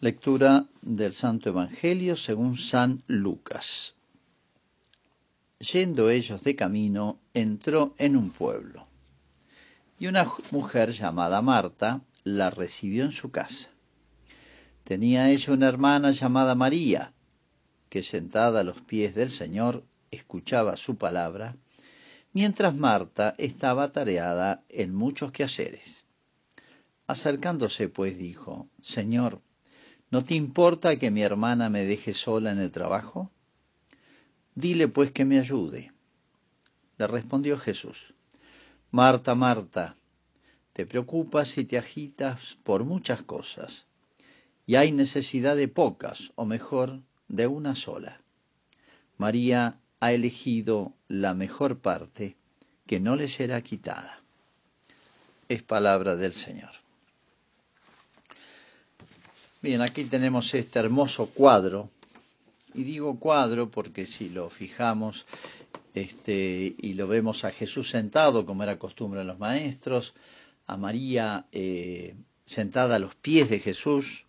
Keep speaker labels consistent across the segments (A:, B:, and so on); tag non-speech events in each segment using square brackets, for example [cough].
A: Lectura del Santo Evangelio según San Lucas. Yendo ellos de camino, entró en un pueblo, y una mujer llamada Marta la recibió en su casa. Tenía ella una hermana llamada María, que sentada a los pies del Señor escuchaba su palabra, mientras Marta estaba tareada en muchos quehaceres. Acercándose pues dijo, Señor, ¿No te importa que mi hermana me deje sola en el trabajo? Dile pues que me ayude. Le respondió Jesús, Marta, Marta, te preocupas y te agitas por muchas cosas, y hay necesidad de pocas, o mejor, de una sola. María ha elegido la mejor parte, que no le será quitada. Es palabra del Señor. Bien, aquí tenemos este hermoso cuadro. Y digo cuadro porque si lo fijamos este, y lo vemos a Jesús sentado, como era costumbre en los maestros, a María eh, sentada a los pies de Jesús,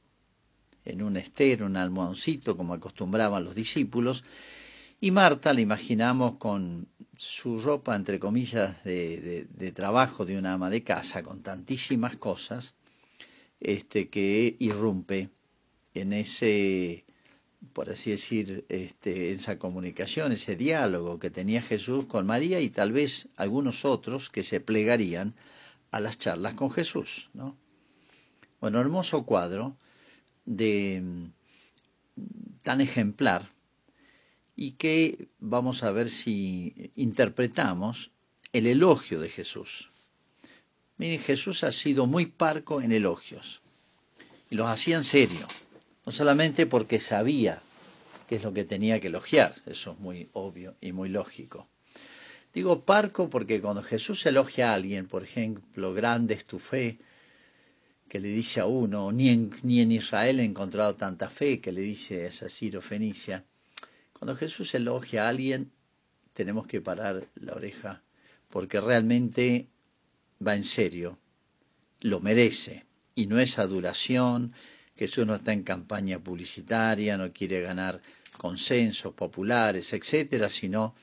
A: en un estero, un almohadoncito, como acostumbraban los discípulos, y Marta la imaginamos con su ropa, entre comillas, de, de trabajo de una ama de casa, con tantísimas cosas, este, que irrumpe en ese, por así decir, este, esa comunicación, ese diálogo que tenía Jesús con María y tal vez algunos otros que se plegarían a las charlas con Jesús, ¿no? Bueno, hermoso cuadro de tan ejemplar y que vamos a ver si interpretamos el elogio de Jesús. Miren, Jesús ha sido muy parco en elogios. Y los hacía en serio, no solamente porque sabía qué es lo que tenía que elogiar, eso es muy obvio y muy lógico. Digo parco porque cuando Jesús elogia a alguien, por ejemplo, grande es tu fe, que le dice a uno, ni en, Israel he encontrado tanta fe, que le dice a Ciro Fenicia, cuando Jesús elogia a alguien, tenemos que parar la oreja, porque realmente va en serio, lo merece, y no es adulación, eso no está en campaña publicitaria, no quiere ganar consensos populares, etcétera, sino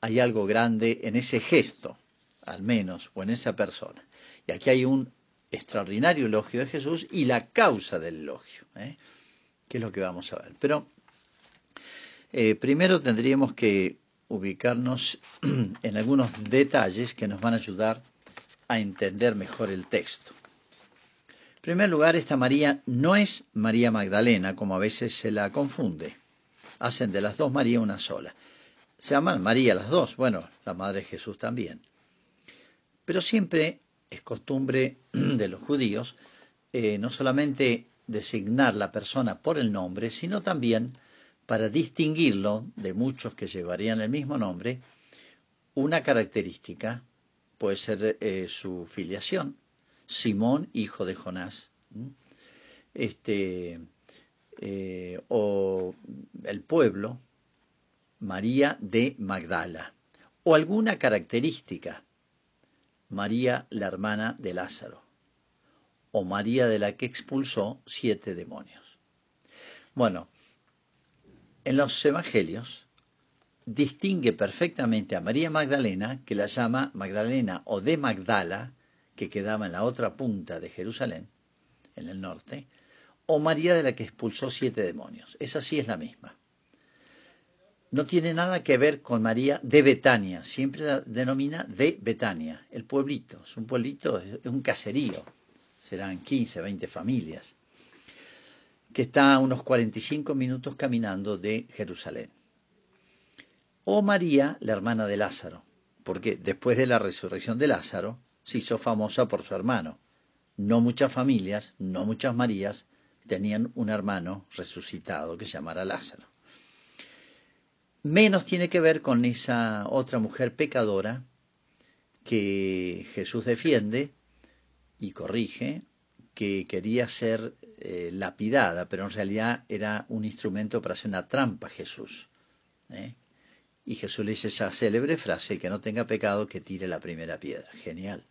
A: hay algo grande en ese gesto, al menos, o en esa persona. Y aquí hay un extraordinario elogio de Jesús y la causa del elogio, ¿eh? que es lo que vamos a ver. Pero eh, primero tendríamos que ubicarnos [clears throat] en algunos detalles que nos van a ayudar a entender mejor el texto. En primer lugar, esta María no es María Magdalena, como a veces se la confunde. Hacen de las dos María una sola. Se llaman María las dos, bueno, la Madre de Jesús también. Pero siempre es costumbre [clears throat] de los judíos eh, no solamente designar la persona por el nombre, sino también para distinguirlo de muchos que llevarían el mismo nombre, una característica puede ser eh, su filiación, Simón, hijo de Jonás, este, eh, o el pueblo, María de Magdala, o alguna característica, María la hermana de Lázaro, o María de la que expulsó siete demonios. Bueno, en los evangelios distingue perfectamente a María Magdalena, que la llama Magdalena o de Magdala, que quedaba en la otra punta de Jerusalén, en el norte, o María de la que expulsó siete demonios. Esa sí es la misma. No tiene nada que ver con María de Betania, siempre la denomina de Betania, el pueblito, es un pueblito, es un caserío, serán 15, 20 familias, que está a unos 45 minutos caminando de Jerusalén o María, la hermana de Lázaro, porque después de la resurrección de Lázaro se hizo famosa por su hermano. No muchas familias, no muchas Marías tenían un hermano resucitado que se llamara Lázaro. Menos tiene que ver con esa otra mujer pecadora que Jesús defiende y corrige, que quería ser eh, lapidada, pero en realidad era un instrumento para hacer una trampa a Jesús. ¿eh? Y Jesús le dice esa célebre frase, el que no tenga pecado, que tire la primera piedra. Genial.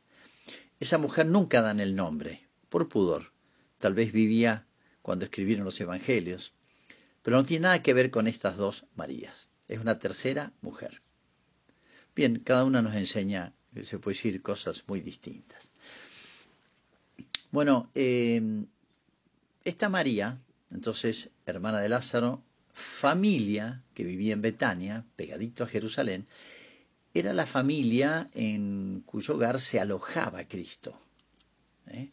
A: Esa mujer nunca dan el nombre, por pudor. Tal vez vivía cuando escribieron los evangelios, pero no tiene nada que ver con estas dos Marías. Es una tercera mujer. Bien, cada una nos enseña, se puede decir, cosas muy distintas. Bueno, eh, esta María, entonces, hermana de Lázaro, familia que vivía en Betania, pegadito a Jerusalén, era la familia en cuyo hogar se alojaba Cristo. ¿eh?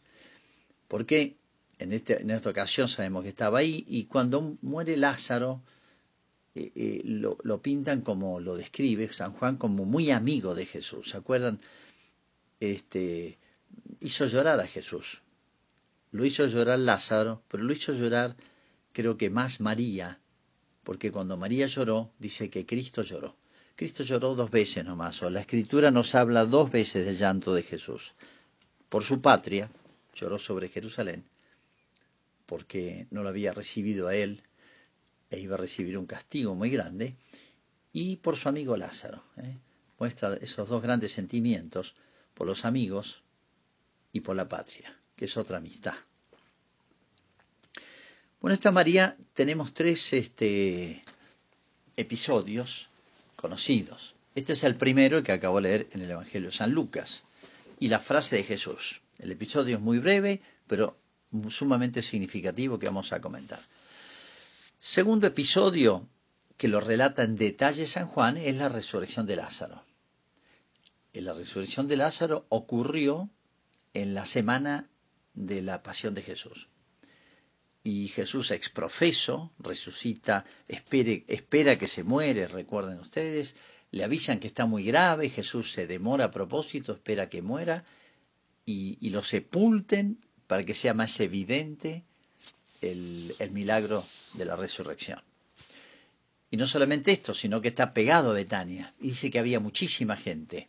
A: Porque en, este, en, esta ocasión sabemos que estaba ahí y cuando muere Lázaro eh, eh, lo, pintan como lo describe San Juan como muy amigo de Jesús. ¿Se acuerdan? Este, hizo llorar a Jesús. Lo hizo llorar Lázaro, pero lo hizo llorar creo que más María, porque cuando María lloró, dice que Cristo lloró. Cristo lloró dos veces nomás, o la escritura nos habla dos veces del llanto de Jesús. Por su patria, lloró sobre Jerusalén, porque no lo había recibido a él e iba a recibir un castigo muy grande, y por su amigo Lázaro. ¿eh? Muestra esos dos grandes sentimientos, por los amigos y por la patria, que es otra amistad. Bueno, esta María tenemos tres este, episodios conocidos. Este es el primero que acabo de leer en el Evangelio de San Lucas. Y la frase de Jesús. El episodio es muy breve, pero sumamente significativo que vamos a comentar. Segundo episodio que lo relata en detalle San Juan es la resurrección de Lázaro. La resurrección de Lázaro ocurrió en la semana de la pasión de Jesús. Y Jesús exprofeso resucita, espere, espera que se muere, recuerden ustedes, le avisan que está muy grave, Jesús se demora a propósito, espera que muera y, lo sepulten para que sea más evidente el, el, milagro de la resurrección. Y no solamente esto, sino que está pegado a Betania. Dice que había muchísima gente.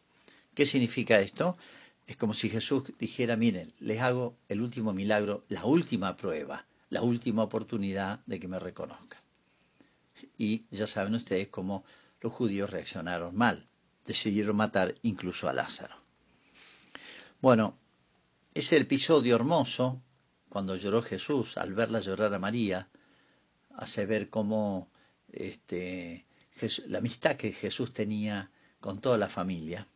A: ¿Qué significa esto? Es como si Jesús dijera, miren, les hago el último milagro, la última prueba, la última oportunidad de que me reconozcan. Y ya saben ustedes cómo los judíos reaccionaron mal, decidieron matar incluso a Lázaro. Bueno, ese episodio hermoso, cuando lloró Jesús, al verla llorar a María, hace ver cómo este, la amistad que Jesús tenía con toda la familia.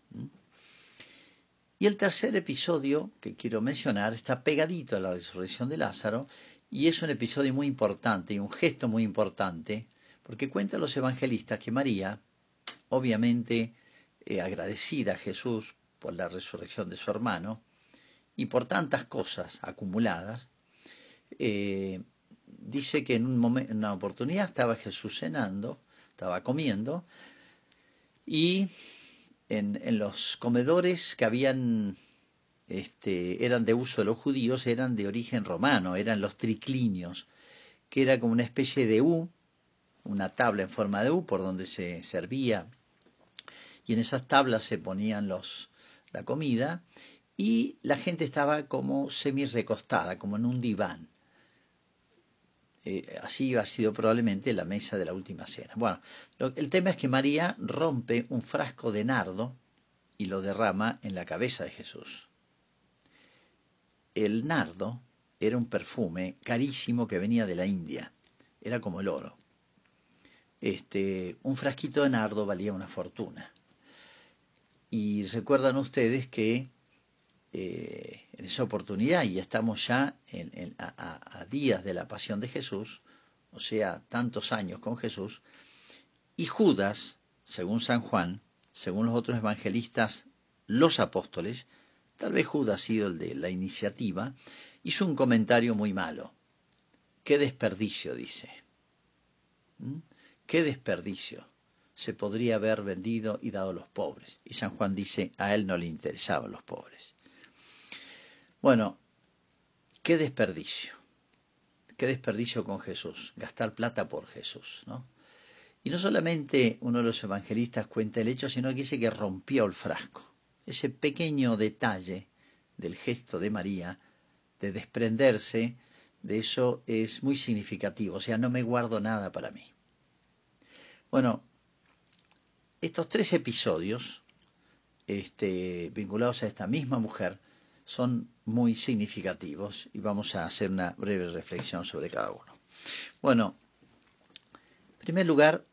A: Y el tercer episodio que quiero mencionar está pegadito a la resurrección de Lázaro y es un episodio muy importante y un gesto muy importante porque cuentan los evangelistas que María, obviamente eh, agradecida a Jesús por la resurrección de su hermano y por tantas cosas acumuladas, eh, dice que en, un en una oportunidad estaba Jesús cenando, estaba comiendo, y en, los comedores que habían este, eran de uso de los judíos, eran de origen romano, eran los triclinios, que era como una especie de U, una tabla en forma de U por donde se servía, y en esas tablas se ponían los, la comida, y la gente estaba como semi recostada, como en un diván. Eh, así ha sido probablemente la mesa de la última cena. Bueno, el tema es que María rompe un frasco de nardo y lo derrama en la cabeza de Jesús. El nardo era un perfume carísimo que venía de la India, era como el oro. Este, un frasquito de nardo valía una fortuna. Y recuerdan ustedes que eh, en esa oportunidad, y estamos ya a, días de la pasión de Jesús, o sea, tantos años con Jesús, y Judas, según San Juan, según los otros evangelistas, los apóstoles, tal vez Judas sido el de la iniciativa, hizo un comentario muy malo. Qué desperdicio, dice. ¿Mm? Qué desperdicio. Se podría haber vendido y dado a los pobres. Y San Juan dice, a él no le interesaban los pobres. Bueno, qué desperdicio, qué desperdicio con Jesús, gastar plata por Jesús, ¿no? Y no solamente uno de los evangelistas cuenta el hecho, sino que dice que rompió el frasco. Ese pequeño detalle del gesto de María, de desprenderse de eso, es muy significativo. O sea, no me guardo nada para mí. Bueno, estos tres episodios, este, vinculados a esta misma mujer, son muy significativos y vamos a hacer una breve reflexión sobre cada uno. Bueno, en primer lugar,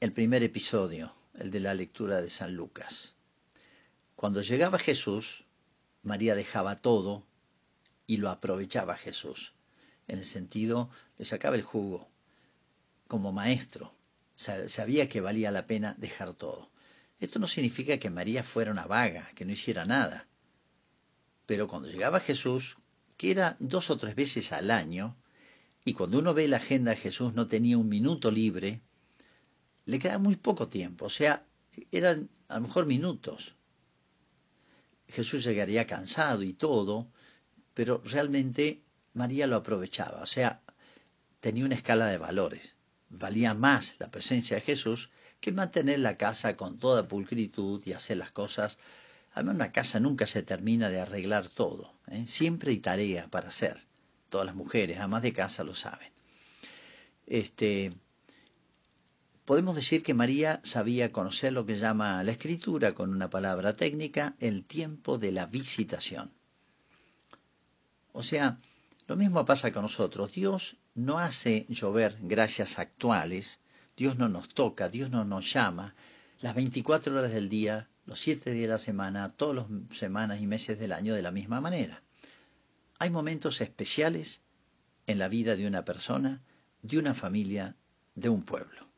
A: el primer episodio, el de la lectura de San Lucas. Cuando llegaba Jesús, María dejaba todo y lo aprovechaba Jesús. En el sentido, le sacaba el jugo como maestro. Sabía que valía la pena dejar todo. Esto no significa que María fuera una vaga, que no hiciera nada. Pero cuando llegaba Jesús, que era dos o tres veces al año, y cuando uno ve la agenda Jesús no tenía un minuto libre, le quedaba muy poco tiempo, o sea, eran a lo mejor minutos. Jesús llegaría cansado y todo, pero realmente María lo aprovechaba, o sea, tenía una escala de valores. Valía más la presencia de Jesús que mantener la casa con toda pulcritud y hacer las cosas. Además, una casa nunca se termina de arreglar todo. ¿eh? Siempre hay tarea para hacer. Todas las mujeres, además de casa, lo saben. Este, podemos decir que María sabía conocer lo que llama la escritura, con una palabra técnica, el tiempo de la visitación. O sea, lo mismo pasa con nosotros. Dios no hace llover gracias actuales Dios no nos toca, Dios no nos llama las 24 horas del día, los 7 días de la semana, todas las semanas y meses del año de la misma manera. Hay momentos especiales en la vida de una persona, de una familia, de un pueblo.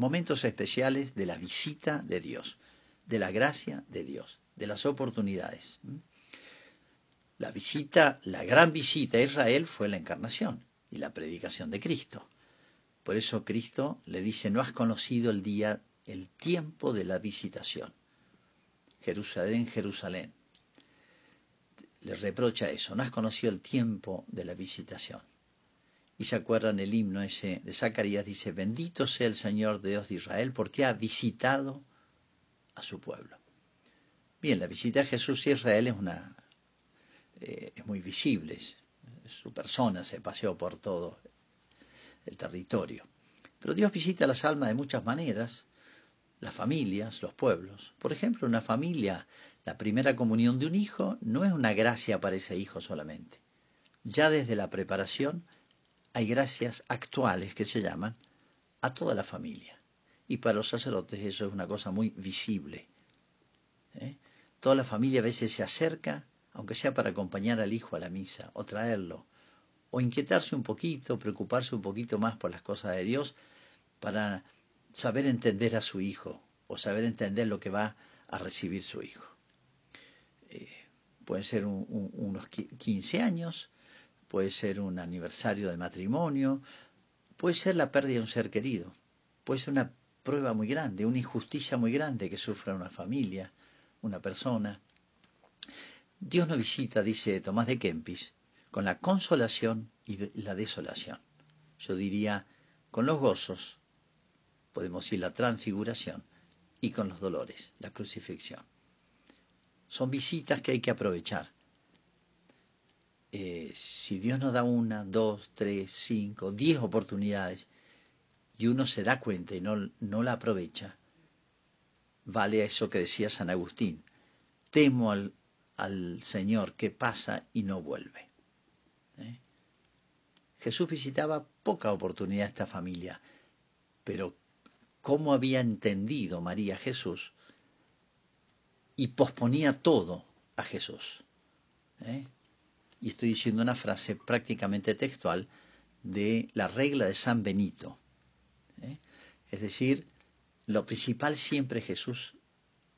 A: Momentos especiales de la visita de Dios, de la gracia de Dios, de las oportunidades. La visita, la gran visita a Israel fue la encarnación y la predicación de Cristo. Por eso Cristo le dice, no has conocido el día, el tiempo de la visitación. Jerusalén, Jerusalén. Le reprocha eso, no has conocido el tiempo de la visitación. Y se acuerdan el himno ese de Zacarías, dice, bendito sea el Señor Dios de Israel porque ha visitado a su pueblo. Bien, la visita de Jesús y Israel es una eh, es muy visible, su persona se paseó por todo el territorio. Pero Dios visita las almas de muchas maneras, las familias, los pueblos. Por ejemplo, una familia, la primera comunión de un hijo no es una gracia para ese hijo solamente. Ya desde la preparación hay gracias actuales que se llaman a toda la familia. Y para los sacerdotes eso es una cosa muy visible. ¿eh? Toda la familia a veces se acerca, aunque sea para acompañar al hijo a la misa o traerlo o inquietarse un poquito, preocuparse un poquito más por las cosas de Dios para saber entender a su hijo o saber entender lo que va a recibir su hijo. Eh, pueden ser unos 15 años, puede ser un aniversario de matrimonio, puede ser la pérdida de un ser querido, puede ser una prueba muy grande, una injusticia muy grande que sufra una familia, una persona. Dios no visita, dice Tomás de Kempis, con la consolación y la desolación. Yo diría, con los gozos, podemos decir la transfiguración, y con los dolores, la crucifixión. Son visitas que hay que aprovechar. Eh, si Dios nos da una, dos, tres, cinco, diez oportunidades y uno se da cuenta y no, no la aprovecha, vale a eso que decía San Agustín. Temo al, al Señor que pasa y no vuelve. ¿eh? Jesús visitaba poca oportunidad a esta familia, pero cómo había entendido María Jesús y posponía todo a Jesús. ¿eh? Y estoy diciendo una frase prácticamente textual de la regla de San Benito. ¿eh? Es decir, lo principal siempre es Jesús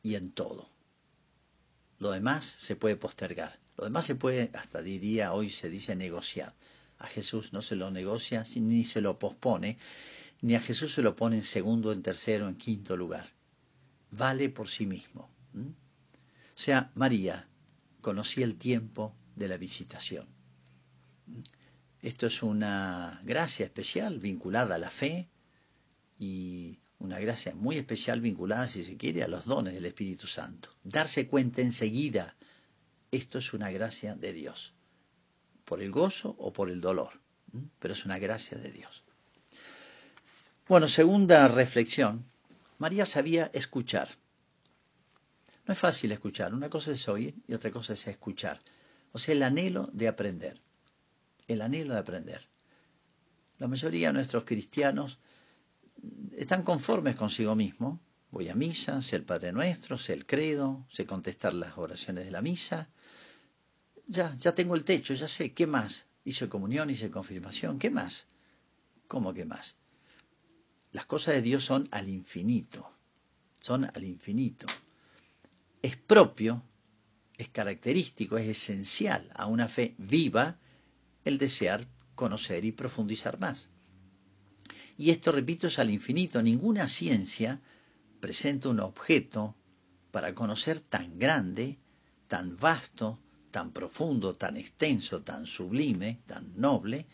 A: y en todo. Lo demás se puede postergar. Lo demás se puede, hasta diría, hoy se dice negociar. A Jesús no se lo negocia ni se lo pospone, ni a Jesús se lo pone en segundo, en tercero, en quinto lugar. Vale por sí mismo. O sea, María conocía el tiempo de la visitación. Esto es una gracia especial vinculada a la fe y una gracia muy especial vinculada, si se quiere, a los dones del Espíritu Santo. Darse cuenta enseguida esto es una gracia de Dios, por el gozo o por el dolor, pero es una gracia de Dios. Bueno, segunda reflexión, María sabía escuchar. No es fácil escuchar, una cosa es oír y otra cosa es escuchar. O sea, el anhelo de aprender, el anhelo de aprender. La mayoría de nuestros cristianos están conformes consigo mismo. Voy a misa, sé el Padre Nuestro, sé el credo, sé contestar las oraciones de la misa. Ya, ya tengo el techo, ya sé, ¿qué más? Hice comunión, hice confirmación, ¿qué más? ¿Cómo qué más? Las cosas de Dios son al infinito, son al infinito. Es propio, es característico, es esencial a una fe viva el desear conocer y profundizar más. Y esto, repito, es al infinito. Ninguna ciencia presenta un objeto para conocer tan grande, tan vasto, tan profundo, tan extenso, tan sublime, tan noble,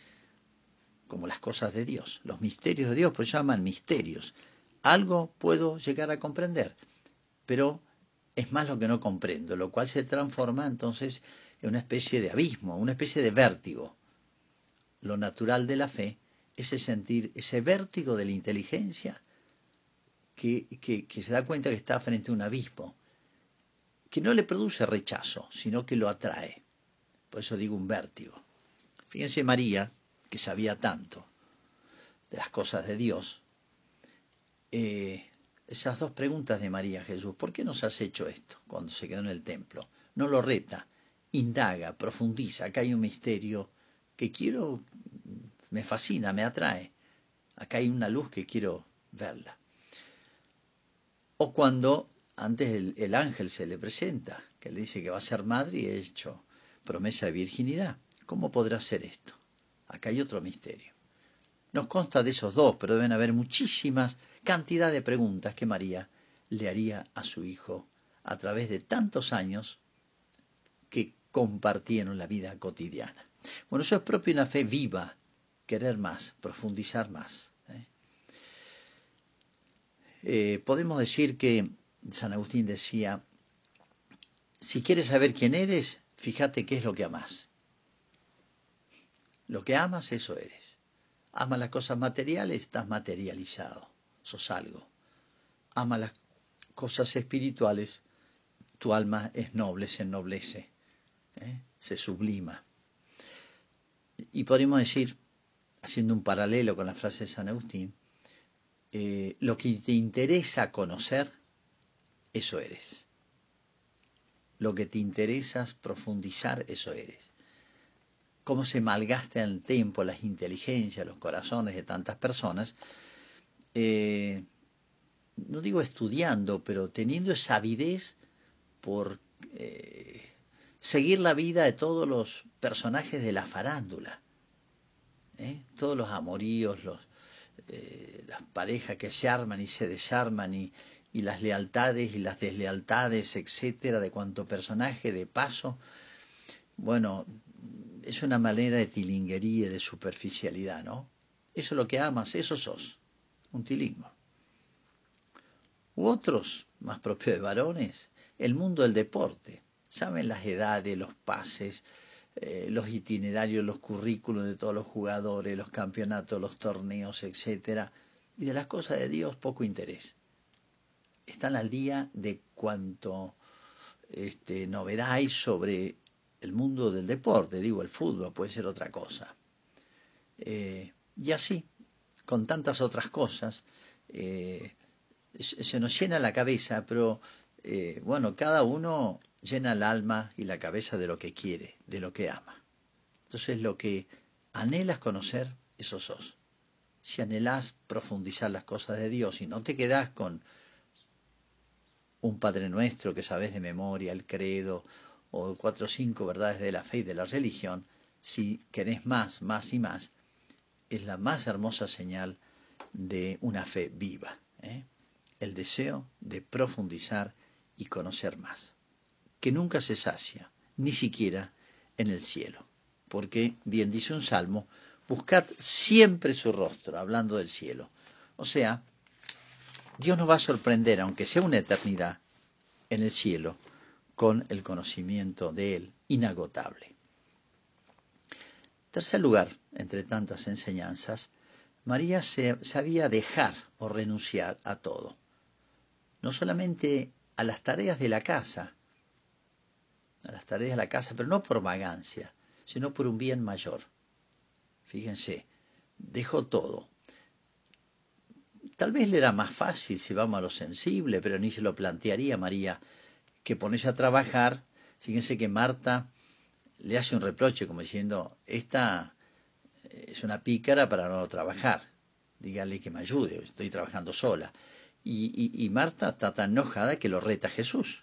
A: como las cosas de Dios. Los misterios de Dios, pues llaman misterios. Algo puedo llegar a comprender, pero es más lo que no comprendo, lo cual se transforma entonces en una especie de abismo, una especie de vértigo. Lo natural de la fe ese sentir, ese vértigo de la inteligencia que, que, se da cuenta que está frente a un abismo, que no le produce rechazo, sino que lo atrae. Por eso digo un vértigo. Fíjense María, que sabía tanto de las cosas de Dios, eh, esas dos preguntas de María Jesús, ¿por qué nos has hecho esto cuando se quedó en el templo? No lo reta, indaga, profundiza, acá hay un misterio que quiero me fascina, me atrae. Acá hay una luz que quiero verla. O cuando antes el, ángel se le presenta, que le dice que va a ser madre y ha hecho promesa de virginidad. ¿Cómo podrá ser esto? Acá hay otro misterio. Nos consta de esos dos, pero deben haber muchísimas cantidad de preguntas que María le haría a su hijo a través de tantos años que compartieron la vida cotidiana. Bueno, eso es propio una fe viva, querer más, profundizar más. ¿eh? Eh, podemos decir que San Agustín decía, si quieres saber quién eres, fíjate qué es lo que amas. Lo que amas, eso eres. Ama las cosas materiales, estás materializado, sos algo. Ama las cosas espirituales, tu alma es noble, se ennoblece, ¿eh? se sublima. Y podemos decir, haciendo un paralelo con la frase de San Agustín, eh, lo que te interesa conocer, eso eres. Lo que te interesa profundizar, eso eres. Cómo se malgasta el tiempo, las inteligencias, los corazones de tantas personas, eh, no digo estudiando, pero teniendo esa avidez por eh, seguir la vida de todos los personajes de la farándula ¿eh? todos los amoríos, los, eh, las parejas que se arman y se desarman y, las lealtades y las deslealtades, etcétera, de cuanto personaje de paso, bueno, es una manera de tilinguería, de superficialidad, ¿no? Eso es lo que amas, eso sos, un tilingo. U otros, más propios de varones, el mundo del deporte, saben las edades, los pases, eh, los itinerarios, los currículos de todos los jugadores, los campeonatos, los torneos, etcétera, y de las cosas de Dios poco interés. Están al día de cuanto este, novedad hay sobre el mundo del deporte, digo el fútbol, puede ser otra cosa. Eh, y así, con tantas otras cosas, eh, se nos llena la cabeza, pero bueno, cada uno llena el alma y la cabeza de lo que quiere, de lo que ama. Entonces lo que anhelas conocer, eso sos. Si anhelas profundizar las cosas de Dios y no te quedas con un Padre Nuestro que sabes de memoria, el credo, o cuatro o cinco verdades de la fe y de la religión, si querés más, más y más, es la más hermosa señal de una fe viva. ¿eh? El deseo de profundizar y conocer más que nunca se sacia, ni siquiera en el cielo. Porque, bien dice un salmo, buscad siempre su rostro, hablando del cielo. O sea, Dios nos va a sorprender, aunque sea una eternidad, en el cielo, con el conocimiento de Él inagotable. Tercer lugar, entre tantas enseñanzas, María se sabía dejar o renunciar a todo. No solamente a las tareas de la casa, a las tareas de la casa, pero no por vagancia, sino por un bien mayor. Fíjense, dejó todo. Tal vez le era más fácil si vamos a lo sensible, pero ni se lo plantearía María que ponerse a trabajar. Fíjense que Marta le hace un reproche como diciendo, esta es una pícara para no trabajar, dígale que me ayude, estoy trabajando sola. Y, y, Marta está tan enojada que lo reta Jesús.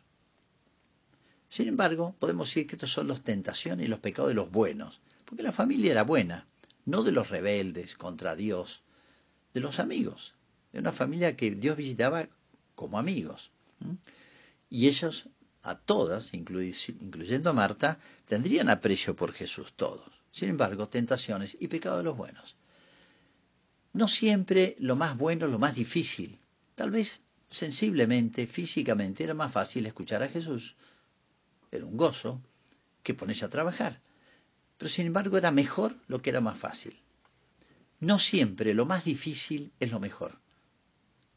A: Sin embargo, podemos decir que estos son las tentaciones y los pecados de los buenos, porque la familia era buena, no de los rebeldes contra Dios, de los amigos, de una familia que Dios visitaba como amigos. Y ellos, a todas, incluyendo a Marta, tendrían aprecio por Jesús, todos. Sin embargo, tentaciones y pecados de los buenos. No siempre lo más bueno lo más difícil. Tal vez sensiblemente, físicamente, era más fácil escuchar a Jesús. Era un gozo que ponerse a trabajar. Pero sin embargo era mejor lo que era más fácil. No siempre lo más difícil es lo mejor.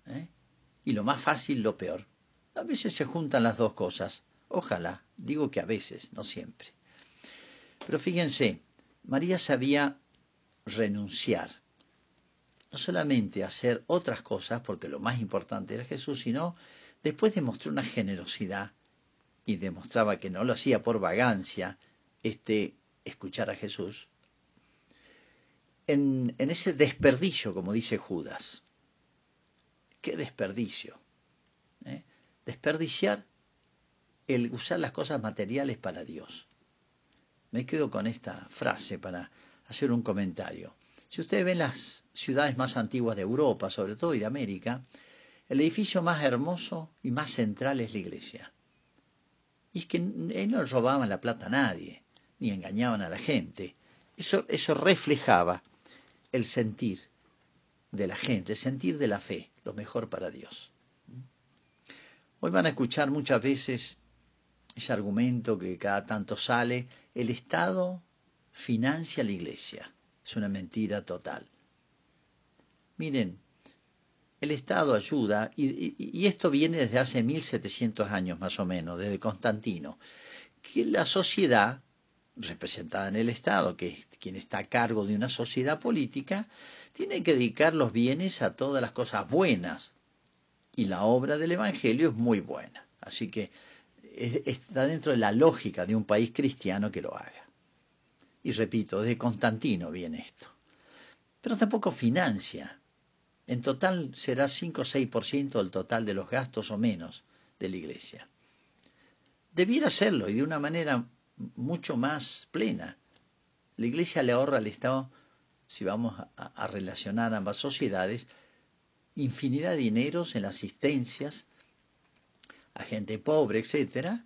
A: ¿eh? Y lo más fácil lo peor. A veces se juntan las dos cosas. Ojalá, digo que a veces, no siempre. Pero fíjense, María sabía renunciar, no solamente a hacer otras cosas, porque lo más importante era Jesús, sino después demostró una generosidad y demostraba que no lo hacía por vagancia, este escuchar a Jesús, en, en ese desperdicio, como dice Judas. ¿Qué desperdicio? ¿Eh? Desperdiciar el usar las cosas materiales para Dios. Me quedo con esta frase para hacer un comentario. Si ustedes ven las ciudades más antiguas de Europa, sobre todo y de América, el edificio más hermoso y más central es la iglesia. Y es que no robaban la plata a nadie, ni engañaban a la gente. Eso, eso reflejaba el sentir de la gente, el sentir de la fe, lo mejor para Dios. Hoy van a escuchar muchas veces ese argumento que cada tanto sale, el Estado financia a la Iglesia. Es una mentira total. Miren, el Estado ayuda, y, esto viene desde hace 1700 años más o menos, desde Constantino, que la sociedad, representada en el Estado, que es quien está a cargo de una sociedad política, tiene que dedicar los bienes a todas las cosas buenas. Y la obra del Evangelio es muy buena. Así que está dentro de la lógica de un país cristiano que lo haga. Y repito, de Constantino viene esto. Pero tampoco financia. En total será 5 o 6% del total de los gastos o menos de la iglesia. Debiera serlo y de una manera mucho más plena. La iglesia le ahorra al Estado, si vamos a, relacionar ambas sociedades, infinidad de dineros en asistencias, a gente pobre, etcétera,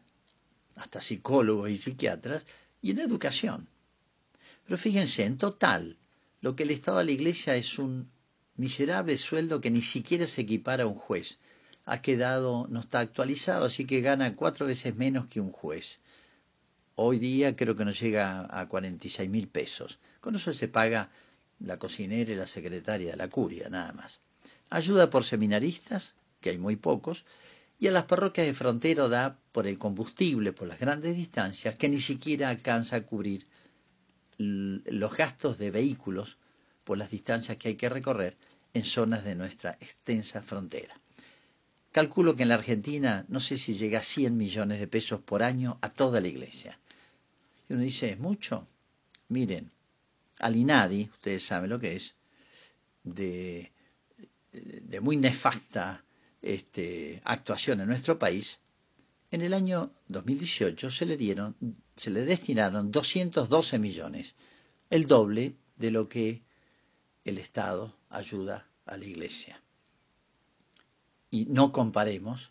A: hasta psicólogos y psiquiatras, y en educación. Pero fíjense, en total, lo que el Estado a la Iglesia es un miserable sueldo que ni siquiera se equipara a un juez. Ha quedado, no está actualizado, así que gana cuatro veces menos que un juez. Hoy día creo que no llega a 46 mil pesos. Con eso se paga la cocinera y la secretaria de la curia, nada más. Ayuda por seminaristas, que hay muy pocos, y a las parroquias de frontera da por el combustible, por las grandes distancias, que ni siquiera alcanza a cubrir los gastos de vehículos por las distancias que hay que recorrer en zonas de nuestra extensa frontera. Calculo que en la Argentina no sé si llega a 100 millones de pesos por año a toda la iglesia. Y uno dice, ¿es mucho? Miren, al INADI, ustedes saben lo que es, de, de muy nefasta este, actuación en nuestro país, en el año 2018 se le dieron, se le destinaron 212 millones, el doble de lo que el Estado ayuda a la Iglesia. Y no comparemos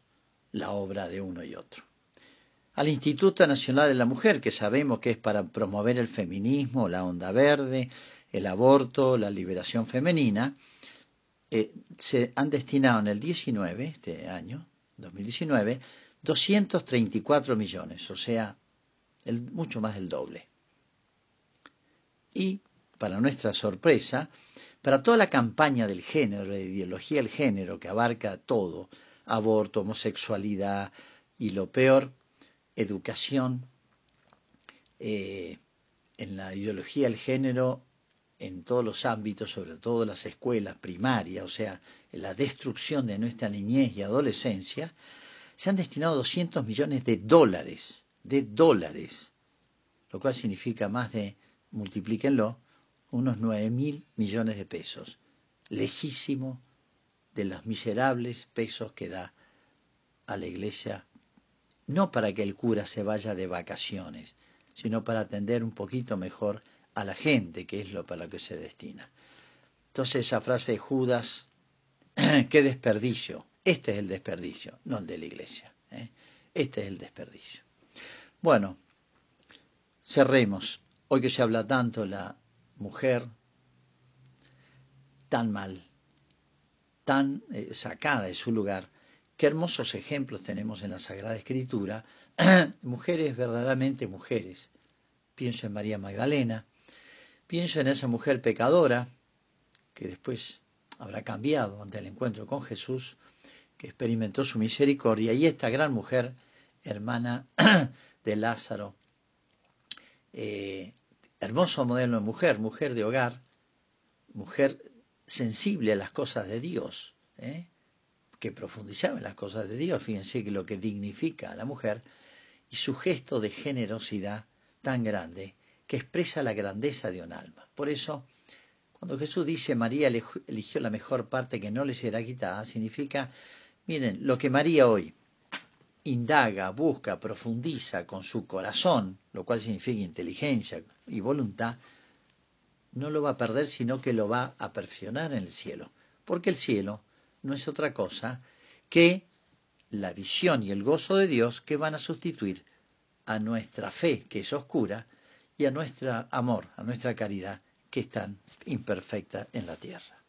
A: la obra de uno y otro. Al Instituto Nacional de la Mujer, que sabemos que es para promover el feminismo, la onda verde, el aborto, la liberación femenina, eh, se han destinado en el 19, este año, 2019, 234 millones, o sea, mucho más del doble. Y, para nuestra sorpresa, para toda la campaña del género, de ideología del género, que abarca todo, aborto, homosexualidad, y lo peor, educación eh, en la ideología del género en todos los ámbitos, sobre todo las escuelas primarias, o sea, la destrucción de nuestra niñez y adolescencia, se han destinado 200 millones de dólares, de dólares, lo cual significa más de, multiplíquenlo, unos 9 mil millones de pesos, lejísimo de los miserables pesos que da a la iglesia, no para que el cura se vaya de vacaciones, sino para atender un poquito mejor a la gente, que es lo para lo que se destina. Entonces esa frase de Judas, [clears throat] qué desperdicio, este es el desperdicio, no el de la iglesia, ¿eh? este es el desperdicio. Bueno, cerremos. Hoy que se habla tanto la mujer tan mal, tan eh, sacada de su lugar, qué hermosos ejemplos tenemos en la Sagrada Escritura, [clears throat] mujeres verdaderamente mujeres. Pienso en María Magdalena, Pienso en esa mujer pecadora que después habrá cambiado ante el encuentro con Jesús, que experimentó su misericordia, y esta gran mujer, hermana [clears throat] de Lázaro, eh, hermoso modelo de mujer, mujer de hogar, mujer sensible a las cosas de Dios, ¿eh? que profundizaba en las cosas de Dios, fíjense que lo que dignifica a la mujer, y su gesto de generosidad tan grande, que expresa la grandeza de un alma. Por eso, cuando Jesús dice María eligió la mejor parte que no le será quitada, significa, miren, lo que María hoy indaga, busca, profundiza con su corazón, lo cual significa inteligencia y voluntad, no lo va a perder, sino que lo va a perfeccionar en el cielo. Porque el cielo no es otra cosa que la visión y el gozo de Dios que van a sustituir a nuestra fe, que es oscura, y a nuestro amor, a nuestra caridad, que es tan imperfecta en la tierra.